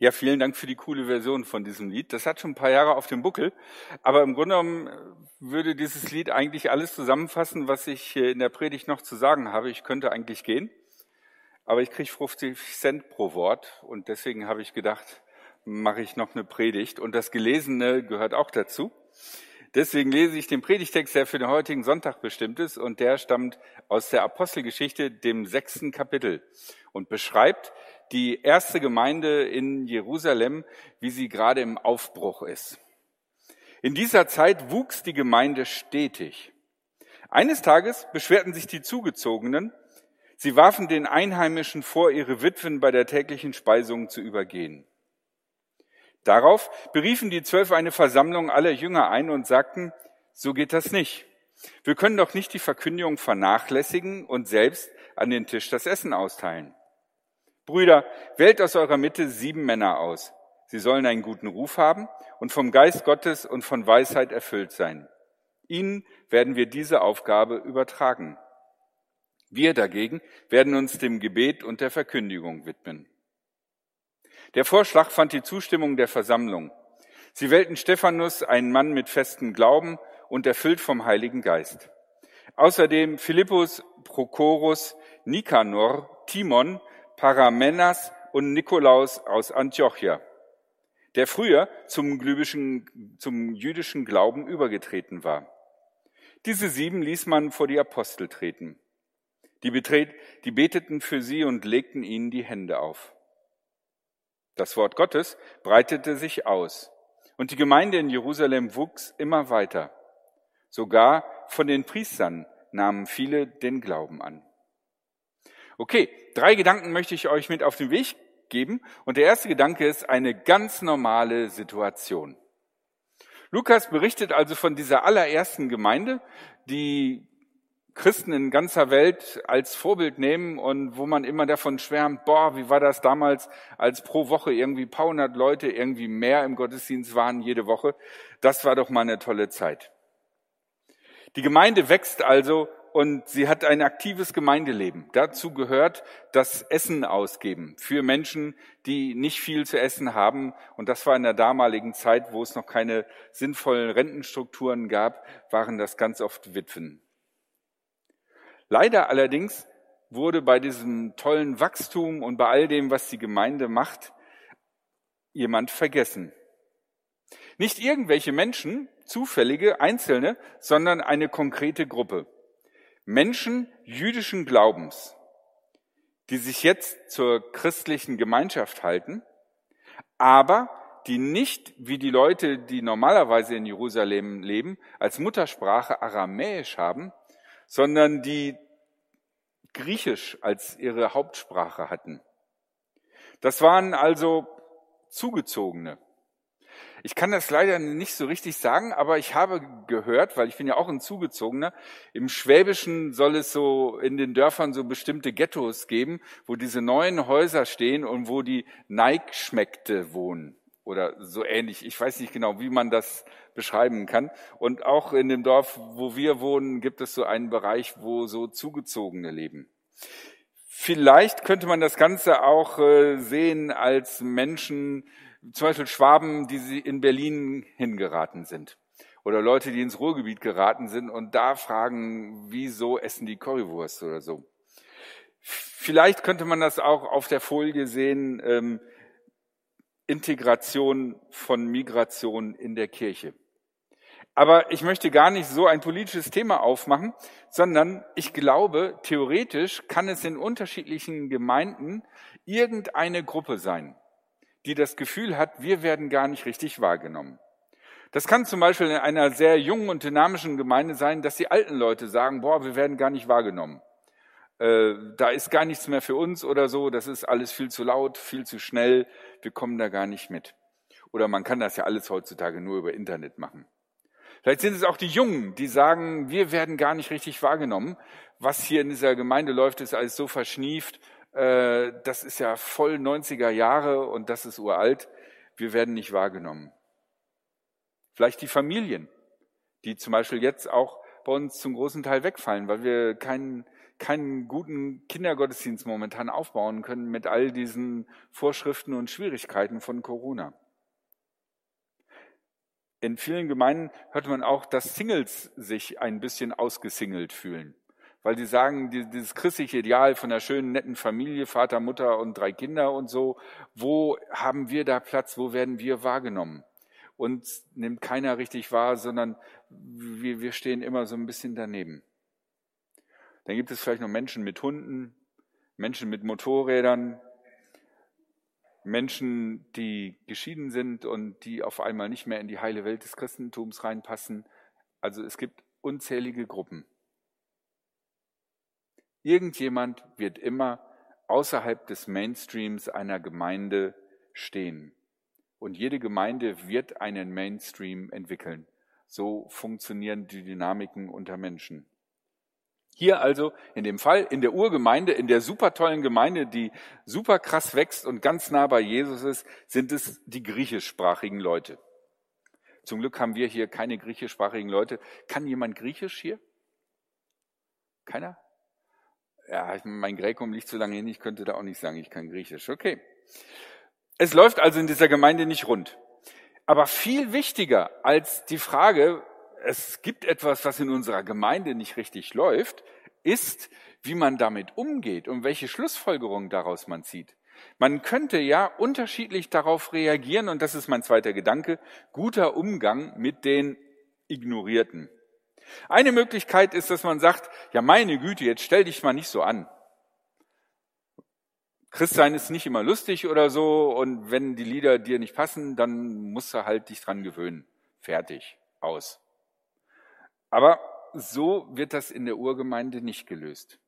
Ja, vielen Dank für die coole Version von diesem Lied. Das hat schon ein paar Jahre auf dem Buckel, aber im Grunde genommen würde dieses Lied eigentlich alles zusammenfassen, was ich in der Predigt noch zu sagen habe. Ich könnte eigentlich gehen, aber ich kriege 50 Cent pro Wort und deswegen habe ich gedacht, mache ich noch eine Predigt und das Gelesene gehört auch dazu. Deswegen lese ich den Predigtext, der für den heutigen Sonntag bestimmt ist und der stammt aus der Apostelgeschichte, dem sechsten Kapitel und beschreibt die erste Gemeinde in Jerusalem, wie sie gerade im Aufbruch ist. In dieser Zeit wuchs die Gemeinde stetig. Eines Tages beschwerten sich die Zugezogenen, sie warfen den Einheimischen vor, ihre Witwen bei der täglichen Speisung zu übergehen. Darauf beriefen die Zwölf eine Versammlung aller Jünger ein und sagten, so geht das nicht. Wir können doch nicht die Verkündigung vernachlässigen und selbst an den Tisch das Essen austeilen. Brüder, wählt aus eurer Mitte sieben Männer aus. Sie sollen einen guten Ruf haben und vom Geist Gottes und von Weisheit erfüllt sein. Ihnen werden wir diese Aufgabe übertragen. Wir dagegen werden uns dem Gebet und der Verkündigung widmen. Der Vorschlag fand die Zustimmung der Versammlung. Sie wählten Stephanus, einen Mann mit festem Glauben und erfüllt vom Heiligen Geist. Außerdem Philippus, Prochorus, Nikanor, Timon, Paramenas und Nikolaus aus Antiochia, der früher zum, zum jüdischen Glauben übergetreten war. Diese sieben ließ man vor die Apostel treten. Die, betret, die beteten für sie und legten ihnen die Hände auf. Das Wort Gottes breitete sich aus und die Gemeinde in Jerusalem wuchs immer weiter. Sogar von den Priestern nahmen viele den Glauben an. Okay, drei Gedanken möchte ich euch mit auf den Weg geben. Und der erste Gedanke ist eine ganz normale Situation. Lukas berichtet also von dieser allerersten Gemeinde, die Christen in ganzer Welt als Vorbild nehmen und wo man immer davon schwärmt, boah, wie war das damals, als pro Woche irgendwie paar hundert Leute irgendwie mehr im Gottesdienst waren jede Woche. Das war doch mal eine tolle Zeit. Die Gemeinde wächst also und sie hat ein aktives Gemeindeleben. Dazu gehört das Essen ausgeben für Menschen, die nicht viel zu essen haben. Und das war in der damaligen Zeit, wo es noch keine sinnvollen Rentenstrukturen gab, waren das ganz oft Witwen. Leider allerdings wurde bei diesem tollen Wachstum und bei all dem, was die Gemeinde macht, jemand vergessen. Nicht irgendwelche Menschen, zufällige, einzelne, sondern eine konkrete Gruppe. Menschen jüdischen Glaubens, die sich jetzt zur christlichen Gemeinschaft halten, aber die nicht wie die Leute, die normalerweise in Jerusalem leben, als Muttersprache Aramäisch haben, sondern die Griechisch als ihre Hauptsprache hatten. Das waren also Zugezogene. Ich kann das leider nicht so richtig sagen, aber ich habe gehört, weil ich bin ja auch ein Zugezogener, im Schwäbischen soll es so in den Dörfern so bestimmte Ghettos geben, wo diese neuen Häuser stehen und wo die Neigschmeckte wohnen oder so ähnlich. Ich weiß nicht genau, wie man das beschreiben kann. Und auch in dem Dorf, wo wir wohnen, gibt es so einen Bereich, wo so Zugezogene leben. Vielleicht könnte man das Ganze auch äh, sehen als Menschen, zum Beispiel Schwaben, die in Berlin hingeraten sind. Oder Leute, die ins Ruhrgebiet geraten sind und da fragen, wieso essen die Currywurst oder so. Vielleicht könnte man das auch auf der Folie sehen, ähm, Integration von Migration in der Kirche. Aber ich möchte gar nicht so ein politisches Thema aufmachen, sondern ich glaube, theoretisch kann es in unterschiedlichen Gemeinden irgendeine Gruppe sein die das Gefühl hat, wir werden gar nicht richtig wahrgenommen. Das kann zum Beispiel in einer sehr jungen und dynamischen Gemeinde sein, dass die alten Leute sagen, boah, wir werden gar nicht wahrgenommen. Äh, da ist gar nichts mehr für uns oder so, das ist alles viel zu laut, viel zu schnell, wir kommen da gar nicht mit. Oder man kann das ja alles heutzutage nur über Internet machen. Vielleicht sind es auch die Jungen, die sagen, wir werden gar nicht richtig wahrgenommen. Was hier in dieser Gemeinde läuft, ist alles so verschnieft äh, das ist ja voll 90er Jahre und das ist uralt, wir werden nicht wahrgenommen. Vielleicht die Familien, die zum Beispiel jetzt auch bei uns zum großen Teil wegfallen, weil wir keinen keinen guten Kindergottesdienst momentan aufbauen können mit all diesen Vorschriften und Schwierigkeiten von Corona. In vielen Gemeinden hört man auch, dass Singles sich ein bisschen ausgesingelt fühlen, weil sie sagen, dieses christliche Ideal von einer schönen, netten Familie, Vater, Mutter und drei Kinder und so, wo haben wir da Platz, wo werden wir wahrgenommen? Uns nimmt keiner richtig wahr, sondern wir, wir stehen immer so ein bisschen daneben. Dann gibt es vielleicht noch Menschen mit Hunden, Menschen mit Motorrädern, Menschen, die geschieden sind und die auf einmal nicht mehr in die heile Welt des Christentums reinpassen. Also es gibt unzählige Gruppen. Irgendjemand wird immer außerhalb des Mainstreams einer Gemeinde stehen. Und jede Gemeinde wird einen Mainstream entwickeln. So funktionieren die Dynamiken unter Menschen. Hier also in dem Fall in der Urgemeinde, in der super tollen Gemeinde, die super krass wächst und ganz nah bei Jesus ist, sind es die griechischsprachigen Leute. Zum Glück haben wir hier keine griechischsprachigen Leute. Kann jemand Griechisch hier? Keiner? Ja, mein Gräkum liegt zu lange hin, ich könnte da auch nicht sagen, ich kann Griechisch. Okay. Es läuft also in dieser Gemeinde nicht rund. Aber viel wichtiger als die Frage, es gibt etwas, was in unserer Gemeinde nicht richtig läuft, ist, wie man damit umgeht und welche Schlussfolgerungen daraus man zieht. Man könnte ja unterschiedlich darauf reagieren, und das ist mein zweiter Gedanke, guter Umgang mit den Ignorierten. Eine Möglichkeit ist, dass man sagt, ja meine Güte, jetzt stell dich mal nicht so an. Christsein ist nicht immer lustig oder so, und wenn die Lieder dir nicht passen, dann musst du halt dich dran gewöhnen. Fertig, aus. Aber so wird das in der Urgemeinde nicht gelöst,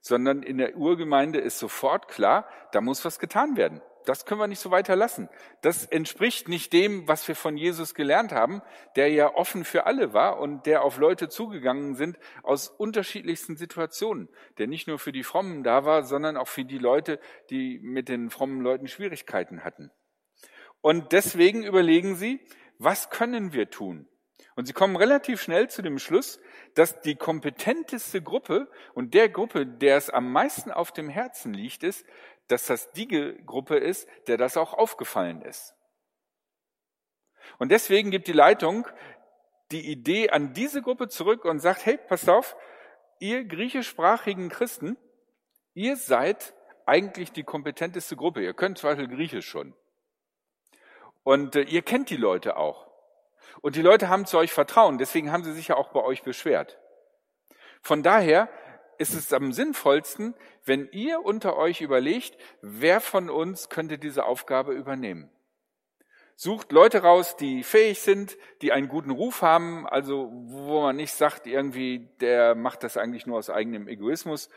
sondern in der Urgemeinde ist sofort klar, da muss was getan werden. Das können wir nicht so weiter lassen. Das entspricht nicht dem, was wir von Jesus gelernt haben, der ja offen für alle war und der auf Leute zugegangen sind aus unterschiedlichsten Situationen, der nicht nur für die Frommen da war, sondern auch für die Leute, die mit den frommen Leuten Schwierigkeiten hatten. Und deswegen überlegen sie, was können wir tun? Und sie kommen relativ schnell zu dem Schluss, dass die kompetenteste Gruppe und der Gruppe, der es am meisten auf dem Herzen liegt, ist, dass das die Gruppe ist, der das auch aufgefallen ist. Und deswegen gibt die Leitung die Idee an diese Gruppe zurück und sagt, hey, passt auf, ihr griechischsprachigen Christen, ihr seid eigentlich die kompetenteste Gruppe. Ihr könnt zwar Griechisch schon. Und äh, ihr kennt die Leute auch. Und die Leute haben zu euch Vertrauen, deswegen haben sie sich ja auch bei euch beschwert. Von daher ist es am sinnvollsten, wenn ihr unter euch überlegt, wer von uns könnte diese Aufgabe übernehmen. Sucht Leute raus, die fähig sind, die einen guten Ruf haben, also wo man nicht sagt, irgendwie, der macht das eigentlich nur aus eigenem Egoismus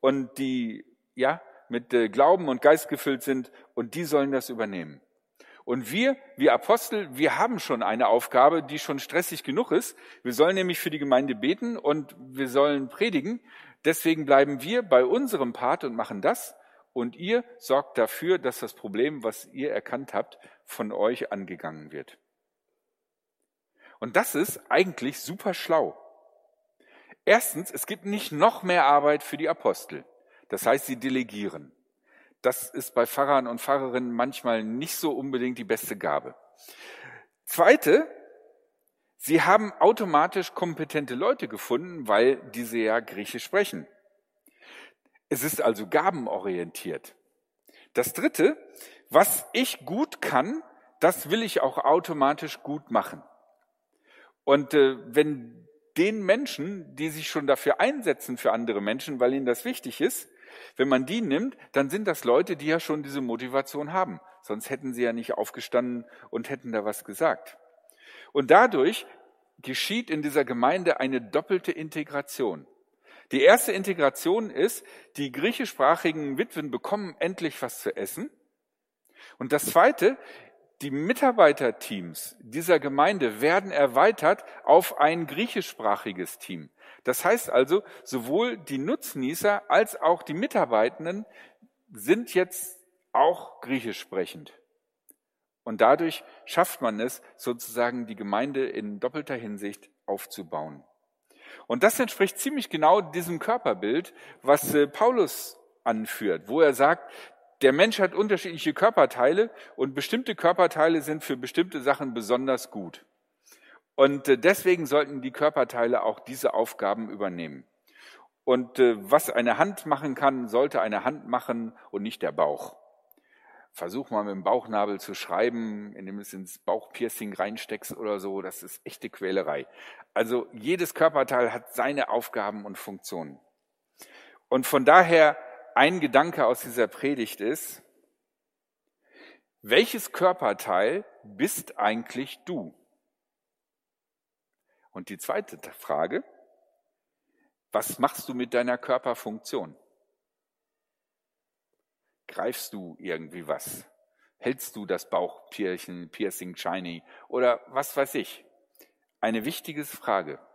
und die, ja, mit äh, Glauben und Geist gefüllt sind und die sollen das übernehmen. Und wir, wir Apostel, wir haben schon eine Aufgabe, die schon stressig genug ist. Wir sollen nämlich für die Gemeinde beten und wir sollen predigen. Deswegen bleiben wir bei unserem Part und machen das. Und ihr sorgt dafür, dass das Problem, was ihr erkannt habt, von euch angegangen wird. Und das ist eigentlich super schlau. Erstens, es gibt nicht noch mehr Arbeit für die Apostel. Das heißt, sie delegieren. Das ist bei Pfarrern und Pfarrerinnen manchmal nicht so unbedingt die beste Gabe. Zweite, sie haben automatisch kompetente Leute gefunden, weil diese ja Griechisch sprechen. Es ist also gabenorientiert. Das dritte, was ich gut kann, das will ich auch automatisch gut machen. Und äh, wenn den Menschen, die sich schon dafür einsetzen für andere Menschen, weil ihnen das wichtig ist, wenn man die nimmt, dann sind das Leute, die ja schon diese Motivation haben. Sonst hätten sie ja nicht aufgestanden und hätten da was gesagt. Und dadurch geschieht in dieser Gemeinde eine doppelte Integration. Die erste Integration ist, die griechischsprachigen Witwen bekommen endlich was zu essen. Und das zweite, die Mitarbeiterteams dieser Gemeinde werden erweitert auf ein griechischsprachiges Team. Das heißt also, sowohl die Nutznießer als auch die Mitarbeitenden sind jetzt auch griechisch sprechend. Und dadurch schafft man es, sozusagen die Gemeinde in doppelter Hinsicht aufzubauen. Und das entspricht ziemlich genau diesem Körperbild, was äh, Paulus anführt, wo er sagt, der Mensch hat unterschiedliche Körperteile und bestimmte Körperteile sind für bestimmte Sachen besonders gut. Und äh, deswegen sollten die Körperteile auch diese Aufgaben übernehmen. Und äh, was eine Hand machen kann, sollte eine Hand machen und nicht der Bauch. Versuch mal mit dem Bauchnabel zu schreiben, indem du es ins Bauchpiercing reinsteckst oder so. Das ist echte Quälerei. Also jedes Körperteil hat seine Aufgaben und Funktionen. Und von daher ein Gedanke aus dieser Predigt ist, welches Körperteil bist eigentlich du? Und die zweite Frage, was machst du mit deiner Körperfunktion? Greifst du irgendwie was? Hältst du das Bauchpierchen, Piercing, Shiny oder was weiß ich? Eine wichtige Frage.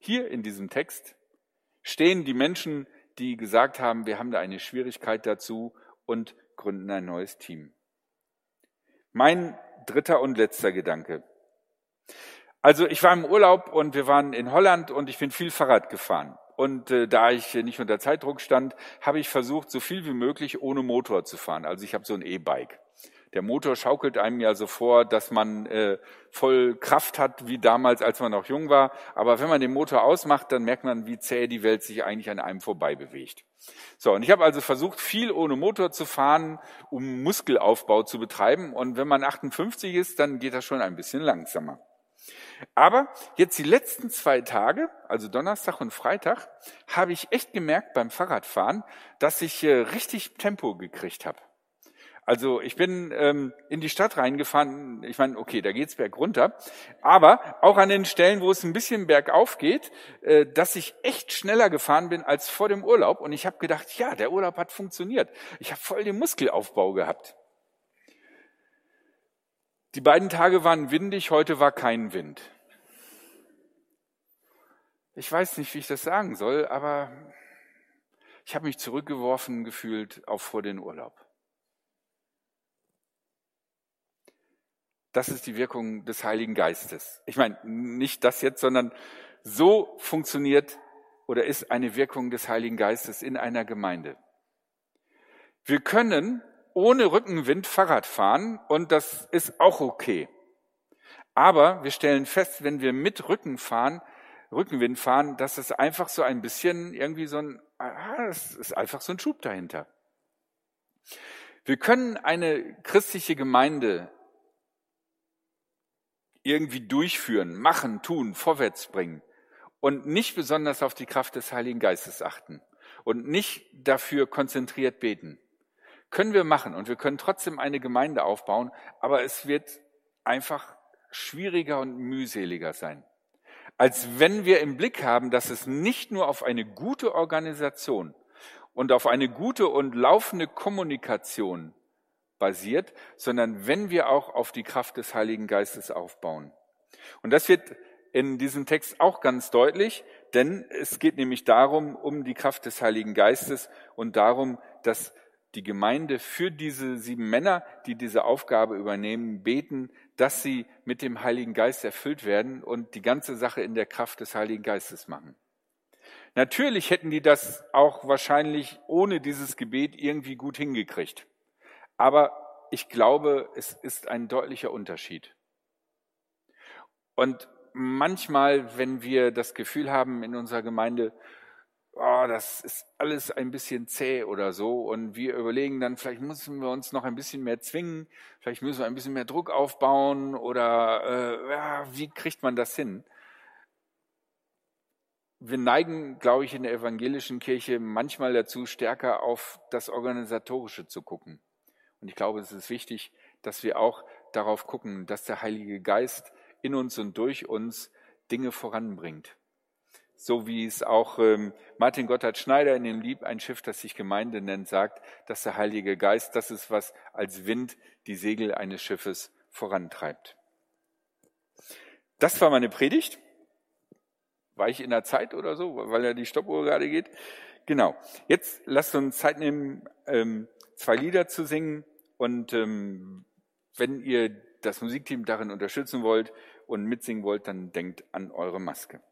Hier in diesem Text stehen die Menschen, die gesagt haben, wir haben da eine Schwierigkeit dazu und gründen ein neues Team. Mein dritter und letzter Gedanke. Also ich war im Urlaub und wir waren in Holland und ich bin viel Fahrrad gefahren. Und äh, da ich nicht unter Zeitdruck stand, habe ich versucht, so viel wie möglich ohne Motor zu fahren. Also ich habe so ein E-Bike. Der Motor schaukelt einem ja so vor, dass man äh, voll Kraft hat, wie damals, als man noch jung war. Aber wenn man den Motor ausmacht, dann merkt man, wie zäh die Welt sich eigentlich an einem vorbei bewegt. So, und ich habe also versucht, viel ohne Motor zu fahren, um Muskelaufbau zu betreiben. Und wenn man 58 ist, dann geht das schon ein bisschen langsamer. Aber jetzt die letzten zwei Tage, also Donnerstag und Freitag, habe ich echt gemerkt beim Fahrradfahren, dass ich äh, richtig Tempo gekriegt habe. Also ich bin ähm, in die Stadt reingefahren. Ich meine, okay, da geht's berg runter, aber auch an den Stellen, wo es ein bisschen bergauf geht, äh, dass ich echt schneller gefahren bin als vor dem Urlaub. Und ich habe gedacht, ja, der Urlaub hat funktioniert. Ich habe voll den Muskelaufbau gehabt. Die beiden Tage waren windig, heute war kein Wind. Ich weiß nicht, wie ich das sagen soll, aber ich habe mich zurückgeworfen gefühlt auf vor den Urlaub. Das ist die Wirkung des Heiligen Geistes. Ich meine, nicht das jetzt, sondern so funktioniert oder ist eine Wirkung des Heiligen Geistes in einer Gemeinde. Wir können ohne Rückenwind Fahrrad fahren und das ist auch okay. Aber wir stellen fest, wenn wir mit Rücken fahren, Rückenwind fahren, dass es einfach so ein bisschen irgendwie so ein, ah, es ist einfach so ein Schub dahinter. Wir können eine christliche Gemeinde irgendwie durchführen, machen, tun, vorwärts bringen und nicht besonders auf die Kraft des Heiligen Geistes achten und nicht dafür konzentriert beten können wir machen und wir können trotzdem eine Gemeinde aufbauen, aber es wird einfach schwieriger und mühseliger sein. Als wenn wir im Blick haben, dass es nicht nur auf eine gute Organisation und auf eine gute und laufende Kommunikation basiert, sondern wenn wir auch auf die Kraft des Heiligen Geistes aufbauen. Und das wird in diesem Text auch ganz deutlich, denn es geht nämlich darum, um die Kraft des Heiligen Geistes und darum, dass die Gemeinde für diese sieben Männer, die diese Aufgabe übernehmen, beten, dass sie mit dem Heiligen Geist erfüllt werden und die ganze Sache in der Kraft des Heiligen Geistes machen. Natürlich hätten die das auch wahrscheinlich ohne dieses Gebet irgendwie gut hingekriegt. Aber ich glaube, es ist ein deutlicher Unterschied. Und manchmal, wenn wir das Gefühl haben in unserer Gemeinde, oh, das ist alles ein bisschen zäh oder so. Und wir überlegen dann, vielleicht müssen wir uns noch ein bisschen mehr zwingen, vielleicht müssen wir ein bisschen mehr Druck aufbauen oder äh, ja, wie kriegt man das hin? Wir neigen, glaube ich, in der evangelischen Kirche manchmal dazu, stärker auf das Organisatorische zu gucken. Und ich glaube, es ist wichtig, dass wir auch darauf gucken, dass der Heilige Geist in uns und durch uns Dinge voranbringt so wie es auch ähm, Martin Gotthard Schneider in dem Lieb Ein Schiff, das sich Gemeinde nennt, sagt, dass der Heilige Geist das ist, was als Wind die Segel eines Schiffes vorantreibt. Das war meine Predigt. War ich in der Zeit oder so, weil ja die Stoppuhr gerade geht? Genau. Jetzt lasst uns Zeit nehmen, ähm, zwei Lieder zu singen. Und ähm, wenn ihr das Musikteam darin unterstützen wollt und mitsingen wollt, dann denkt an eure Maske.